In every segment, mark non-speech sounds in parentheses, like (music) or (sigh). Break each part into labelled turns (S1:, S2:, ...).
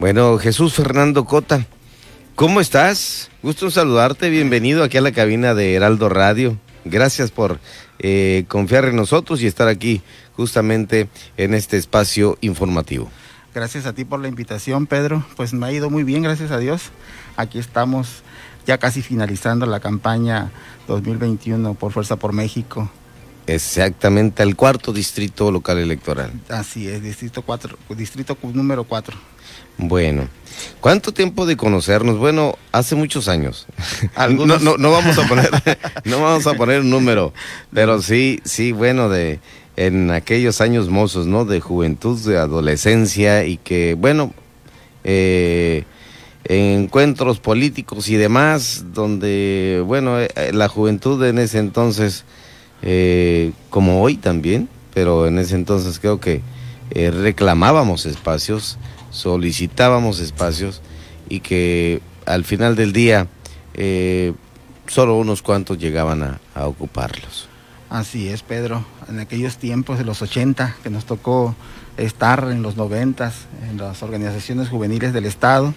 S1: Bueno, Jesús Fernando Cota, ¿cómo estás? Gusto en saludarte, bienvenido aquí a la cabina de Heraldo Radio. Gracias por eh, confiar en nosotros y estar aquí justamente en este espacio informativo.
S2: Gracias a ti por la invitación, Pedro. Pues me ha ido muy bien, gracias a Dios. Aquí estamos ya casi finalizando la campaña 2021 por Fuerza por México.
S1: Exactamente, al cuarto distrito local electoral.
S2: Así es, distrito 4, distrito número 4.
S1: Bueno, ¿cuánto tiempo de conocernos? Bueno, hace muchos años. (laughs) No, no, no, vamos a poner, (laughs) no vamos a poner un número, pero sí, sí, bueno, de en aquellos años mozos, ¿no? De juventud, de adolescencia y que, bueno, eh, encuentros políticos y demás, donde, bueno, eh, la juventud en ese entonces eh, como hoy también, pero en ese entonces creo que eh, reclamábamos espacios, solicitábamos espacios y que al final del día eh, solo unos cuantos llegaban a, a, ocuparlos.
S2: Así es, Pedro. En aquellos tiempos de los 80 que nos tocó estar en los 90 en las organizaciones juveniles del Estado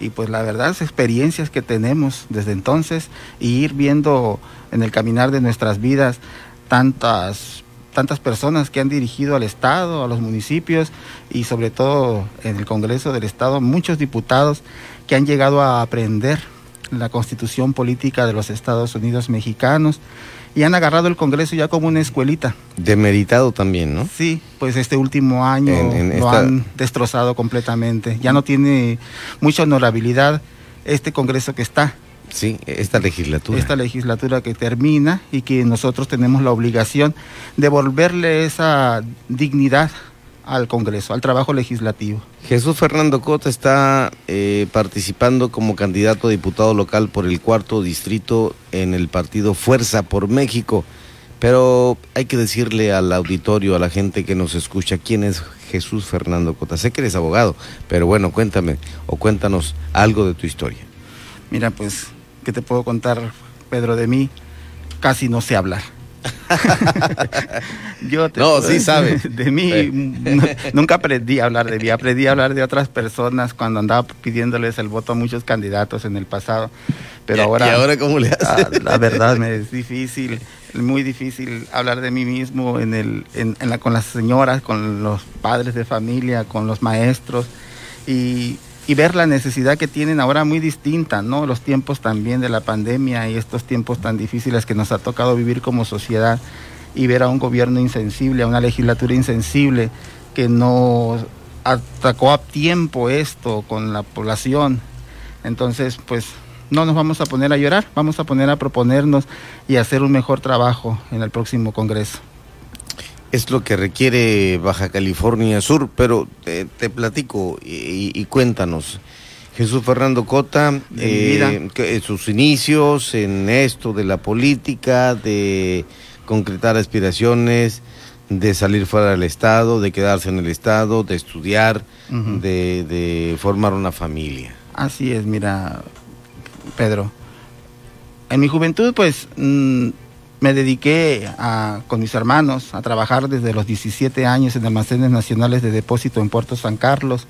S2: y pues la verdad las experiencias que tenemos desde entonces y ir viendo en el caminar de nuestras vidas tantas tantas personas que han dirigido al Estado, a los municipios y sobre todo en el Congreso del Estado, muchos diputados que han llegado a aprender la constitución política de los Estados Unidos mexicanos y han agarrado el Congreso ya como una escuelita.
S1: Demeritado también, ¿no?
S2: Sí, pues este último año en, en lo esta... han destrozado completamente. Ya no tiene mucha honorabilidad este Congreso que está.
S1: Sí, esta legislatura.
S2: Esta legislatura que termina y que nosotros tenemos la obligación de devolverle esa dignidad al Congreso, al trabajo legislativo.
S1: Jesús Fernando Cota está eh, participando como candidato a diputado local por el cuarto distrito en el partido Fuerza por México. Pero hay que decirle al auditorio, a la gente que nos escucha, quién es Jesús Fernando Cota. Sé que eres abogado, pero bueno, cuéntame o cuéntanos algo de tu historia.
S2: Mira, pues, ¿qué te puedo contar, Pedro, de mí? Casi no sé hablar. (laughs)
S1: Yo te no, sí sabes.
S2: De mí nunca aprendí a hablar de mí, aprendí a hablar de otras personas cuando andaba pidiéndoles el voto a muchos candidatos en el pasado. Pero
S1: ¿Y,
S2: ahora,
S1: ¿Y ahora cómo le?
S2: La, la, verdad me (laughs) es difícil, muy difícil hablar de mí mismo en el, en, en la, con las señoras, con los padres de familia, con los maestros y y ver la necesidad que tienen ahora muy distinta, ¿no? Los tiempos también de la pandemia y estos tiempos tan difíciles que nos ha tocado vivir como sociedad y ver a un gobierno insensible, a una legislatura insensible que no atacó a tiempo esto con la población. Entonces, pues no nos vamos a poner a llorar, vamos a poner a proponernos y hacer un mejor trabajo en el próximo Congreso
S1: es lo que requiere Baja California Sur, pero te, te platico y, y, cuéntanos. Jesús Fernando Cota, eh, que, sus inicios en esto de la política, de concretar aspiraciones, de salir fuera del Estado, de quedarse en el Estado, de estudiar, uh -huh. de, de formar una familia.
S2: Así es, mira, Pedro. En mi juventud, pues, mmm, me dediqué a, con mis hermanos a trabajar desde los 17 años en almacenes nacionales de depósito en Puerto San Carlos.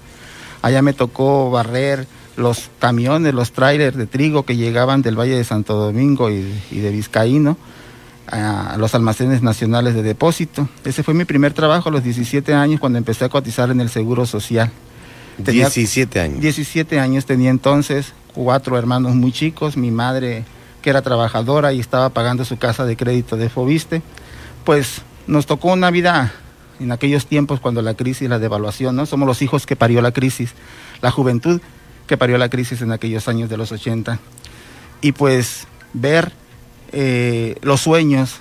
S2: Allá me tocó barrer los camiones, los trailers de trigo que llegaban del Valle de Santo Domingo y, y de Vizcaíno a los almacenes nacionales de depósito. Ese fue mi primer trabajo a los 17 años cuando empecé a cotizar en el Seguro Social.
S1: Tenía 17 años.
S2: 17 años tenía entonces, cuatro hermanos muy chicos, mi madre que era trabajadora y estaba pagando su casa de crédito de Fobiste, pues nos tocó una vida en aquellos tiempos cuando la crisis, la devaluación, ¿no? Somos los hijos que parió la crisis, la juventud que parió la crisis en aquellos años de los 80. Y pues ver eh, los sueños,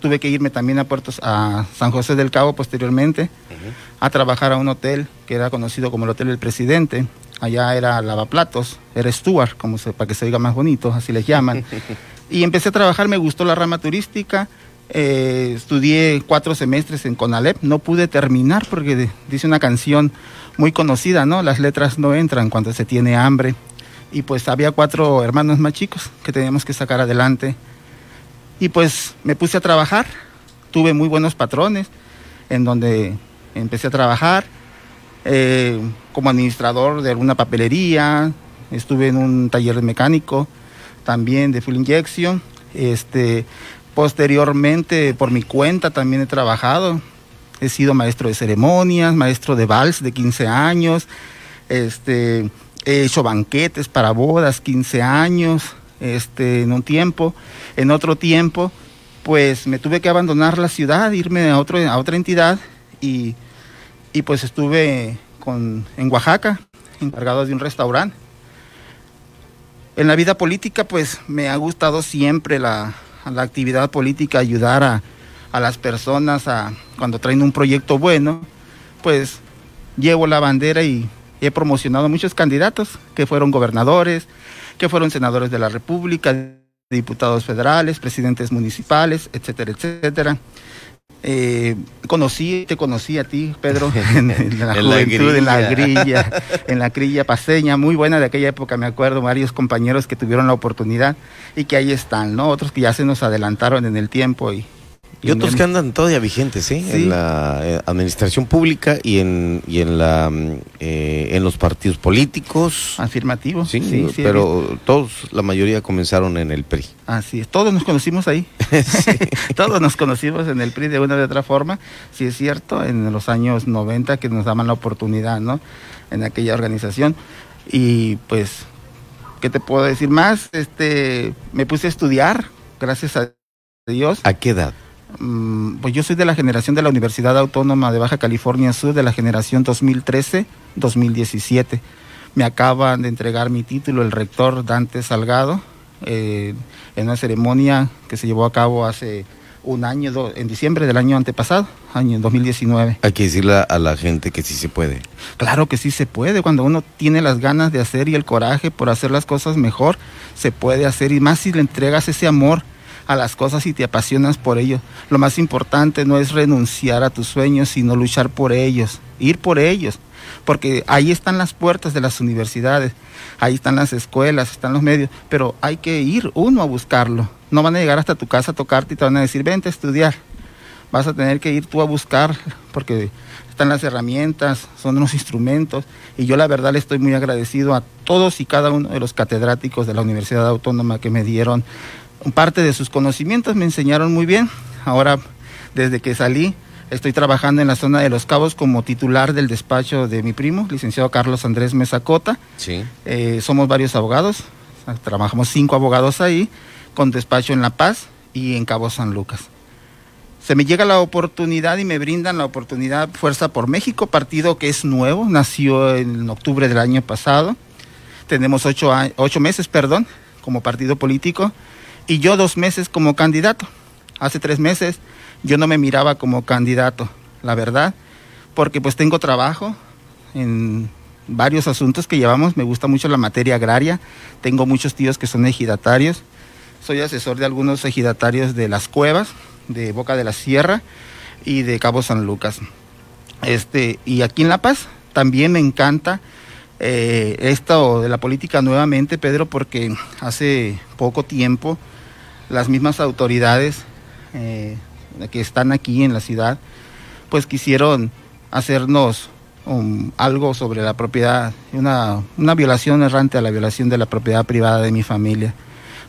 S2: tuve que irme también a Puertos, a San José del Cabo posteriormente, uh -huh. a trabajar a un hotel que era conocido como el Hotel del Presidente, allá era lavaplatos, era Stuart, como se, para que se diga más bonito, así les llaman. (laughs) y empecé a trabajar, me gustó la rama turística, eh, estudié cuatro semestres en Conalep, no pude terminar porque de, dice una canción muy conocida, ¿no? Las letras no entran cuando se tiene hambre. Y pues había cuatro hermanos más chicos que teníamos que sacar adelante. Y pues me puse a trabajar, tuve muy buenos patrones en donde empecé a trabajar, eh, como administrador de alguna papelería, estuve en un taller mecánico, también de full injection. Este, posteriormente, por mi cuenta, también he trabajado. He sido maestro de ceremonias, maestro de vals de 15 años. Este, he hecho banquetes para bodas, 15 años, este, en un tiempo. En otro tiempo, pues me tuve que abandonar la ciudad, irme a, otro, a otra entidad y, y pues estuve con, en Oaxaca, encargado de un restaurante en la vida política, pues me ha gustado siempre la, actividad política, ayudar a, las personas a, cuando traen un proyecto bueno, pues llevo la bandera y he promocionado muchos candidatos que fueron gobernadores, que fueron senadores de la República, diputados federales, presidentes municipales, etcétera, etcétera. Eh, conocí, te conocí a ti, Pedro, (laughs) en, la juventud, en la grilla, (laughs) en la grilla paseña, muy buena de aquella época, me acuerdo, varios compañeros que tuvieron la oportunidad y que ahí están, ¿no? Otros que ya se nos adelantaron en el tiempo y
S1: y otros que andan todavía vigentes, ¿sí? En la eh, administración pública y en, y en, la, eh, en los partidos políticos.
S2: Afirmativo.
S1: Sí, sí, pero todos, la mayoría comenzaron en el PRI.
S2: Así es, todos nos conocimos ahí. (laughs) (laughs) todos nos conocimos en el PRI de una u otra forma. Sí es cierto, en los años 90 que nos daban la oportunidad, ¿no? En aquella organización. Y pues, ¿qué te puedo decir más? Este, me puse a estudiar, gracias a Dios.
S1: ¿A qué edad?
S2: Mm, pues yo soy de la generación de la Universidad Autónoma de Baja California Sur, de la generación 2013-2017. Me acaban de entregar mi título el rector Dante Salgado eh, en una ceremonia que se llevó a cabo hace un año, en diciembre del año antepasado, año 2019.
S1: Hay que decirle a la gente que sí se puede.
S2: Claro que sí se puede, cuando uno tiene las ganas de hacer y el coraje por hacer las cosas mejor, se puede hacer y más si le entregas ese amor a las cosas y te apasionas por ello. Lo más importante no es renunciar a tus sueños, sino luchar por ellos, ir por ellos, porque ahí están las puertas de las universidades, ahí están las escuelas, están los medios, pero hay que ir uno a buscarlo. No van a llegar hasta tu casa a tocarte y te van a decir, vente a estudiar. Vas a tener que ir tú a buscar, porque están las herramientas, son los instrumentos, y yo la verdad le estoy muy agradecido a todos y cada uno de los catedráticos de la Universidad Autónoma que me dieron parte de sus conocimientos, me enseñaron muy bien. Ahora, desde que salí, estoy trabajando en la zona de Los Cabos como titular del despacho de mi primo, licenciado Carlos Andrés Mesacota.
S1: Sí.
S2: Eh, somos varios abogados, trabajamos cinco abogados ahí, con despacho en La Paz y en Cabo San Lucas. Se me llega la oportunidad y me brindan la oportunidad Fuerza por México, partido que es nuevo, nació en octubre del año pasado. Tenemos ocho, ocho meses, perdón, como partido político y yo dos meses como candidato. Hace tres meses yo no me miraba como candidato, la verdad, porque pues tengo trabajo en varios asuntos que llevamos, me gusta mucho la materia agraria, tengo muchos tíos que son ejidatarios, soy asesor de algunos ejidatarios de las cuevas, de Boca de la Sierra y de Cabo San Lucas. Este, y aquí en La Paz también me encanta eh, esto de la política nuevamente, Pedro, porque hace poco tiempo las mismas autoridades eh, que están aquí en la ciudad, pues quisieron hacernos algo sobre la propiedad, una, una violación errante a la violación de la propiedad privada de mi familia.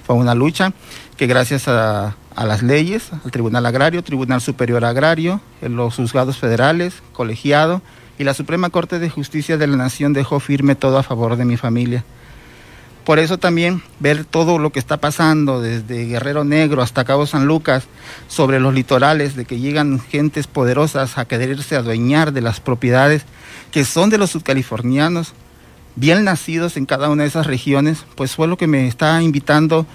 S2: Fue una lucha que gracias a las leyes, al Tribunal Agrario, Tribunal Superior Agrario, los juzgados federales, colegiado y la Suprema Corte de Justicia de la Nación dejó firme todo a favor de mi familia. Por eso también ver todo lo que está pasando desde Guerrero Negro hasta Cabo San Lucas sobre los litorales, de que llegan gentes poderosas a quererse adueñar de las propiedades que son de los subcalifornianos, bien nacidos en cada una de esas regiones, pues fue lo que me está invitando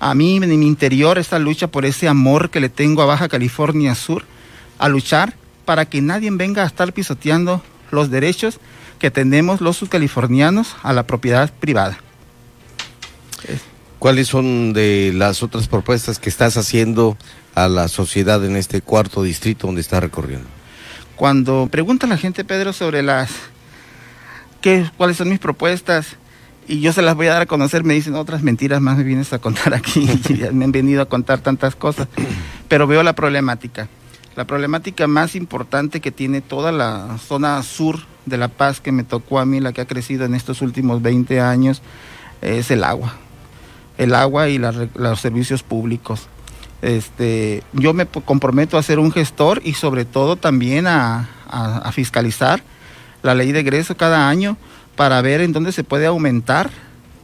S2: a mí en mi interior esta lucha por ese amor que le tengo a Baja California Sur, a luchar para que nadie venga a estar pisoteando los derechos que tenemos los subcalifornianos a la propiedad privada.
S1: ¿Cuáles son de las otras propuestas que estás haciendo a la sociedad en este cuarto distrito donde estás recorriendo?
S2: Cuando pregunta la gente, Pedro, sobre las qué, cuáles son mis propuestas, y yo se las voy a dar a conocer, me dicen otras mentiras más me vienes a contar aquí, (laughs) me han venido a contar tantas cosas, pero veo la problemática. La problemática más importante que tiene toda la zona sur de la paz que me tocó a mí, la que ha crecido en estos últimos 20 años, es el agua. El agua y los servicios públicos. Este, yo me comprometo a ser un gestor y sobre todo también a, a fiscalizar la ley de egreso cada año para ver en dónde se puede aumentar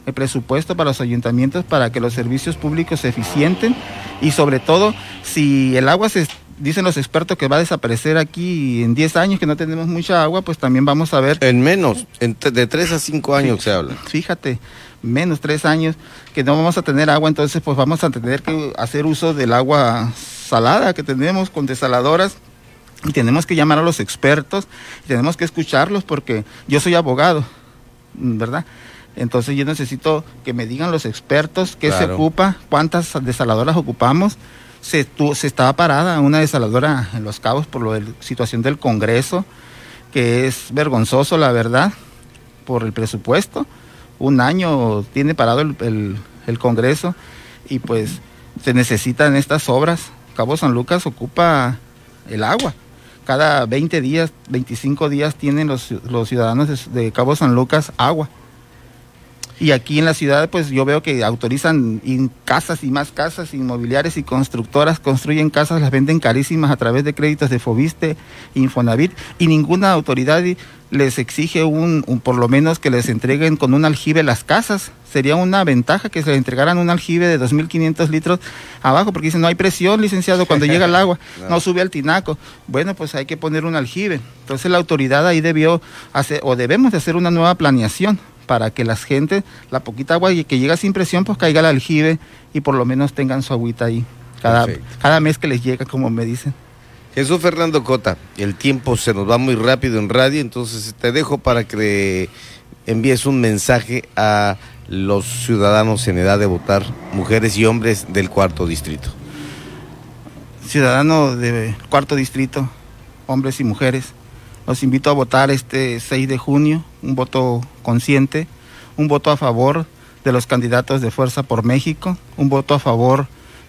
S2: el presupuesto para los ayuntamientos para que los servicios públicos se eficienten y sobre todo si el agua se dicen los expertos que va a desaparecer aquí en 10 años que no tenemos mucha agua, pues también vamos a ver.
S1: En menos, de 3 a 5 años se habla.
S2: Fíjate, menos 3 años que no vamos a tener agua, entonces pues vamos a tener que hacer uso del agua salada que tenemos con desaladoras y tenemos que llamar a los expertos, tenemos que escucharlos porque yo soy abogado, ¿verdad? Entonces yo necesito que me digan los expertos qué se ocupa, cuántas desaladoras ocupamos se, estaba parada una desaladora en Los Cabos por la situación del Congreso, que es vergonzoso, la verdad, por el presupuesto. Un año tiene parado el, Congreso y pues se necesitan estas obras. Cabo San Lucas ocupa el agua. Cada 20 días, 25 días tienen los ciudadanos de Cabo San Lucas agua. Y aquí en la ciudad, pues yo veo que autorizan casas y más casas, inmobiliarias y constructoras construyen casas, las venden carísimas a través de créditos de Fobiste, Infonavit, y ninguna autoridad les exige un, por lo menos que les entreguen con un aljibe las casas. Sería una ventaja que se les entregaran un aljibe de 2.500 litros abajo, porque dicen, no hay presión, licenciado, (laughs) cuando llega el agua, no. sube al tinaco. Bueno, pues hay que poner un aljibe. Entonces la autoridad ahí debió hacer, o debemos de hacer una nueva planeación para que las gente, la poquita agua que llega sin presión, pues caiga al aljibe y por lo menos tengan su agüita ahí cada, cada mes que les llega, como me dicen.
S1: Jesús Fernando Cota, el tiempo se nos va muy rápido en radio, entonces te dejo para que envíes un mensaje a los ciudadanos en edad de votar, mujeres y hombres del cuarto distrito.
S2: Ciudadanos del cuarto distrito, hombres y mujeres, los invito a votar este 6 de junio, un voto consciente, un voto a favor de los candidatos de Fuerza por México, un voto a favor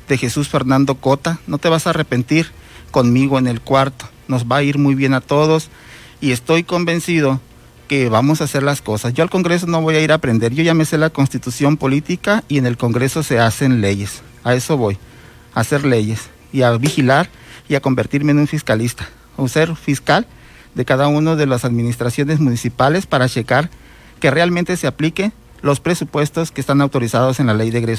S2: de Jesús Fernando Cota. No te vas a arrepentir conmigo en el cuarto. Nos va a ir muy bien a todos y estoy convencido que vamos a hacer las cosas. Yo al Congreso no voy a ir a aprender, yo ya me sé la constitución política y en el Congreso se hacen leyes. A eso voy, a hacer leyes y a vigilar y a convertirme en un fiscalista. O ser fiscal de cada una de las administraciones municipales para checar que realmente se apliquen los presupuestos que están autorizados en la ley de egresos